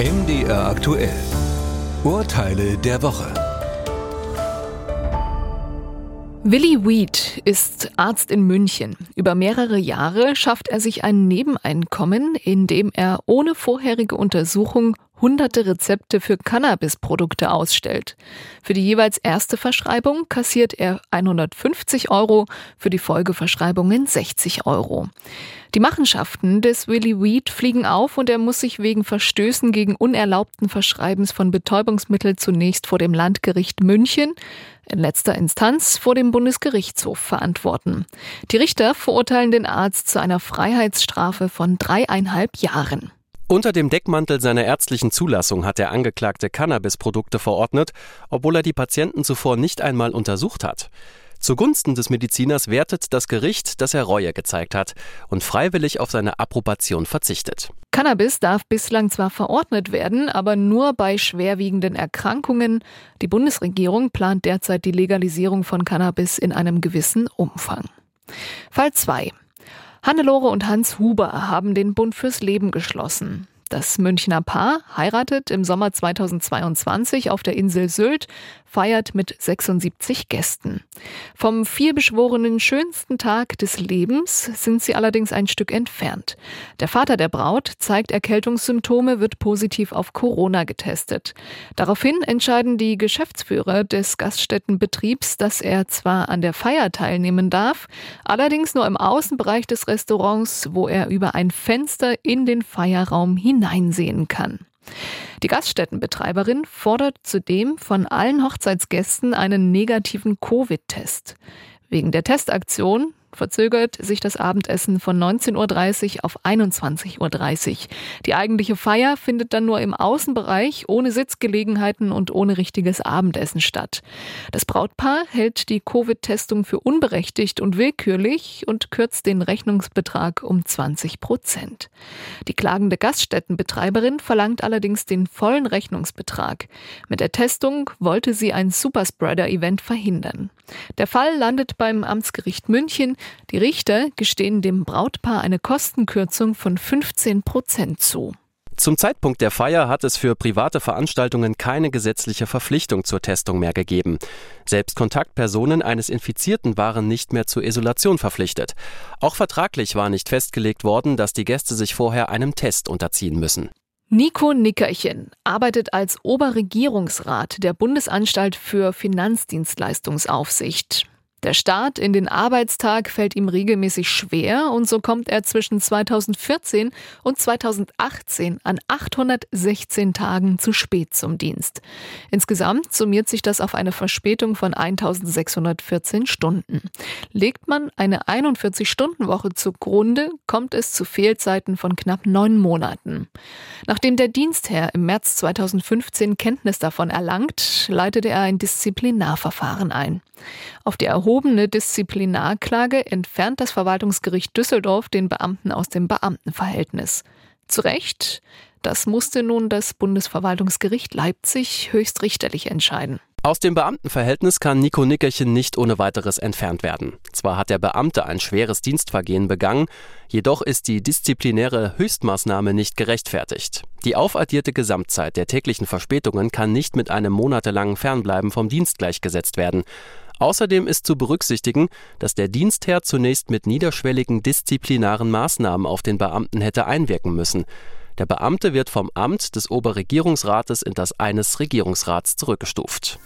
MDR aktuell. Urteile der Woche. Willi Weed ist Arzt in München. Über mehrere Jahre schafft er sich ein Nebeneinkommen, indem er ohne vorherige Untersuchung hunderte Rezepte für Cannabisprodukte ausstellt. Für die jeweils erste Verschreibung kassiert er 150 Euro, für die Folgeverschreibungen 60 Euro. Die Machenschaften des Willy Weed fliegen auf und er muss sich wegen Verstößen gegen unerlaubten Verschreibens von Betäubungsmitteln zunächst vor dem Landgericht München, in letzter Instanz vor dem Bundesgerichtshof verantworten. Die Richter verurteilen den Arzt zu einer Freiheitsstrafe von dreieinhalb Jahren. Unter dem Deckmantel seiner ärztlichen Zulassung hat der Angeklagte Cannabisprodukte verordnet, obwohl er die Patienten zuvor nicht einmal untersucht hat. Zugunsten des Mediziners wertet das Gericht, dass er Reue gezeigt hat und freiwillig auf seine Approbation verzichtet. Cannabis darf bislang zwar verordnet werden, aber nur bei schwerwiegenden Erkrankungen. Die Bundesregierung plant derzeit die Legalisierung von Cannabis in einem gewissen Umfang. Fall 2. Hannelore und Hans Huber haben den Bund fürs Leben geschlossen. Das Münchner Paar heiratet im Sommer 2022 auf der Insel Sylt, feiert mit 76 Gästen. Vom vielbeschworenen schönsten Tag des Lebens sind sie allerdings ein Stück entfernt. Der Vater der Braut zeigt Erkältungssymptome, wird positiv auf Corona getestet. Daraufhin entscheiden die Geschäftsführer des Gaststättenbetriebs, dass er zwar an der Feier teilnehmen darf, allerdings nur im Außenbereich des Restaurants, wo er über ein Fenster in den Feierraum hinein hineinsehen kann. Die Gaststättenbetreiberin fordert zudem von allen Hochzeitsgästen einen negativen Covid-Test. Wegen der Testaktion verzögert sich das Abendessen von 19.30 Uhr auf 21.30 Uhr. Die eigentliche Feier findet dann nur im Außenbereich ohne Sitzgelegenheiten und ohne richtiges Abendessen statt. Das Brautpaar hält die Covid-Testung für unberechtigt und willkürlich und kürzt den Rechnungsbetrag um 20 Prozent. Die klagende Gaststättenbetreiberin verlangt allerdings den vollen Rechnungsbetrag. Mit der Testung wollte sie ein Superspreader-Event verhindern. Der Fall landet beim Amtsgericht München. Die Richter gestehen dem Brautpaar eine Kostenkürzung von 15 Prozent zu. Zum Zeitpunkt der Feier hat es für private Veranstaltungen keine gesetzliche Verpflichtung zur Testung mehr gegeben. Selbst Kontaktpersonen eines Infizierten waren nicht mehr zur Isolation verpflichtet. Auch vertraglich war nicht festgelegt worden, dass die Gäste sich vorher einem Test unterziehen müssen. Nico Nickerchen arbeitet als Oberregierungsrat der Bundesanstalt für Finanzdienstleistungsaufsicht. Der Start in den Arbeitstag fällt ihm regelmäßig schwer und so kommt er zwischen 2014 und 2018 an 816 Tagen zu spät zum Dienst. Insgesamt summiert sich das auf eine Verspätung von 1614 Stunden. Legt man eine 41-Stunden-Woche zugrunde, kommt es zu Fehlzeiten von knapp neun Monaten. Nachdem der Dienstherr im März 2015 Kenntnis davon erlangt, leitete er ein Disziplinarverfahren ein. Auf die erhobene Disziplinarklage entfernt das Verwaltungsgericht Düsseldorf den Beamten aus dem Beamtenverhältnis. Zu Recht, das musste nun das Bundesverwaltungsgericht Leipzig höchstrichterlich entscheiden. Aus dem Beamtenverhältnis kann Nico Nickerchen nicht ohne weiteres entfernt werden. Zwar hat der Beamte ein schweres Dienstvergehen begangen, jedoch ist die disziplinäre Höchstmaßnahme nicht gerechtfertigt. Die aufaddierte Gesamtzeit der täglichen Verspätungen kann nicht mit einem monatelangen Fernbleiben vom Dienst gleichgesetzt werden. Außerdem ist zu berücksichtigen, dass der Dienstherr zunächst mit niederschwelligen disziplinaren Maßnahmen auf den Beamten hätte einwirken müssen. Der Beamte wird vom Amt des Oberregierungsrates in das eines Regierungsrats zurückgestuft.